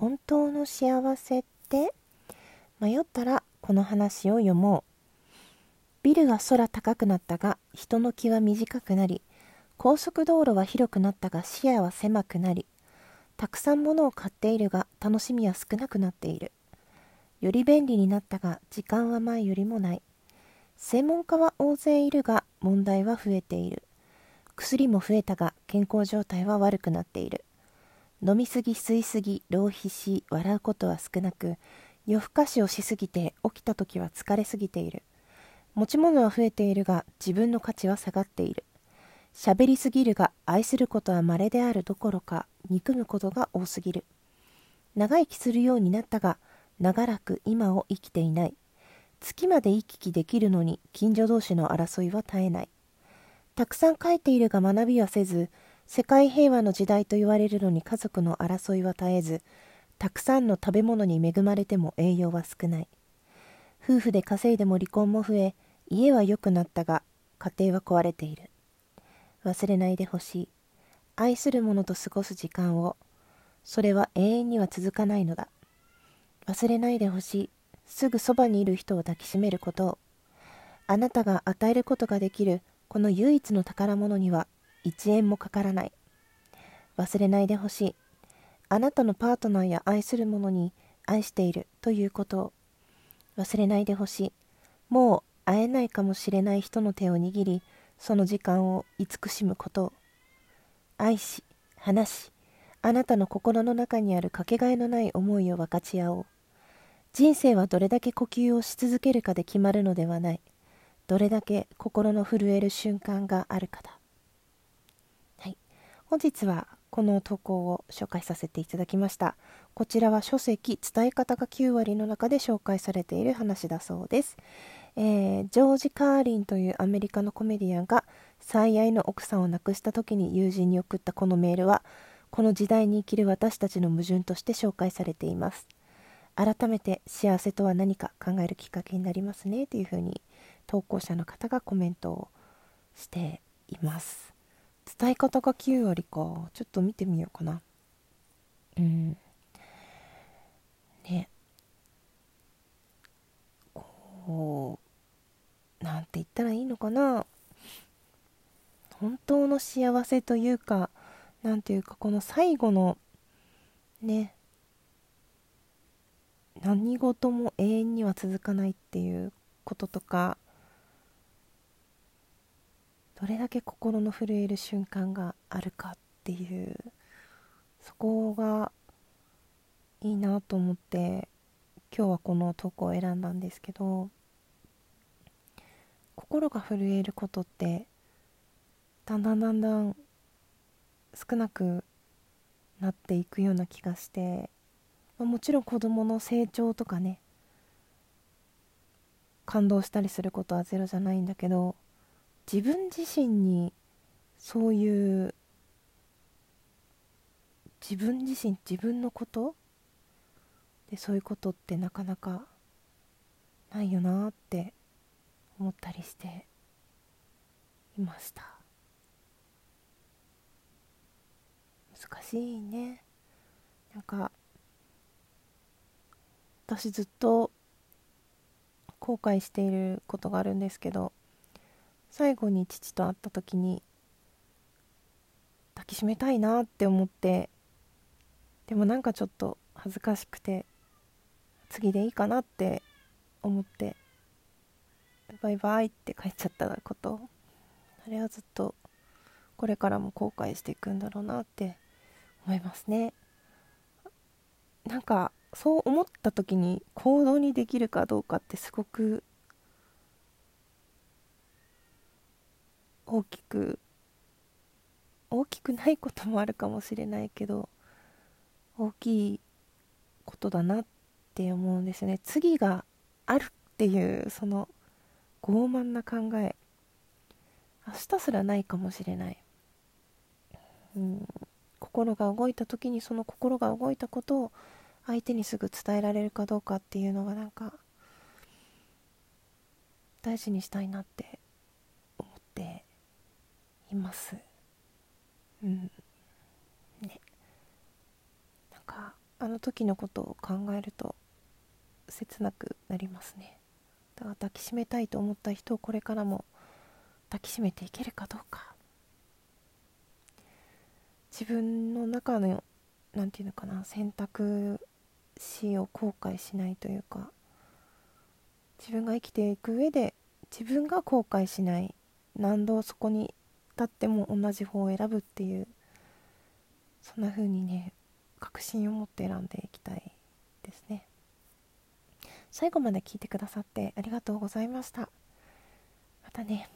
本当の幸せって？迷ったらこの話を読もう。ビルは空高くなったが人の気は短くなり高速道路は広くなったが視野は狭くなりたくさん物を買っているが楽しみは少なくなっている。より便利になったが時間は前よりもない。専門家は大勢いるが問題は増えている。薬も増えたが健康状態は悪くなっている。飲みすぎ吸いすぎ浪費し笑うことは少なく夜更かしをしすぎて起きた時は疲れすぎている。持ち物は増えているが自分の価値は下がっている。喋りすぎるが愛することは稀であるどころか憎むことが多すぎる。長生きするようになったが長らく今を生きていない。月まで行き来できるのに近所同士の争いは絶えない。たくさん書いているが学びはせず世界平和の時代と言われるのに家族の争いは絶えずたくさんの食べ物に恵まれても栄養は少ない。夫婦で稼いでも離婚も増え家は良くなったが家庭は壊れている。忘れないでほしい。愛する者と過ごす時間をそれは永遠には続かないのだ。忘れないでほしい。すぐそばにいる人を抱きしめることを。あなたが与えることができるこの唯一の宝物には1円もかからない。忘れないでほしい。あなたのパートナーや愛する者に愛しているということを忘れないでほしい。もう会えないかもしれない人の手を握りその時間を慈しむこと。を愛し話しあなたの心の中にあるかけがえのない思いを分かち合おう。人生はどれだけ呼吸をし続けるかで決まるのではない。どれだけ心の震える瞬間があるかだ。本日はこの投稿を紹介させていただきました。こちらは書籍伝え方が9割の中で紹介されている話だそうです。えー、ジョージ・カーリンというアメリカのコメディアンが最愛の奥さんを亡くした時に友人に送ったこのメールはこの時代に生きる私たちの矛盾として紹介されています。改めて幸せとは何か考えるきっかけになりますねというふうに投稿者の方がコメントをしています。伝え方が9割か。ちょっと見てみようかな。うん。ね。こうなんて言ったらいいのかな。本当の幸せというか何ていうかこの最後のね。何事も永遠には続かないっていうこととかどれだけ心の震える瞬間があるかっていうそこがいいなと思って今日はこの投稿を選んだんですけど心が震えることってだんだんだんだん少なくなっていくような気がして、まあ、もちろん子どもの成長とかね感動したりすることはゼロじゃないんだけど自分自身にそういう自分自身自分のことでそういうことってなかなかないよなって思ったりしていました。難しいね。なんか私ずっと後悔していることがあるんですけど最後に父と会った時に抱きしめたいなって思ってでもなんかちょっと恥ずかしくて次でいいかなって思ってバイバイって帰っちゃったことあれはずっとこれからも後悔していくんだろうなって思いますね。なんかそう思った時に行動にできるかどうかってすごく大きく大きくないこともあるかもしれないけど大きいことだなって思うんですね。次があるっていうその傲慢な考え。明日すらないかもしれない、うん、心が動いた時にその心が動いたことを相手にすぐ伝えられるかどうかっていうのがなんか大事にしたいなって思って。います。うん。ね。なんかあの時のことを考えると切なくなりますね。だから抱きしめたいと思った人をこれからも抱きしめていけるかどうか。自分の中の何て言うのかな選択肢を後悔しないというか自分が生きていく上で自分が後悔しない何度そこに経っても同じ方を選ぶっていうそんな風にね確信を持って選んでいきたいですね。最後まで聞いてくださってありがとうございました。またね。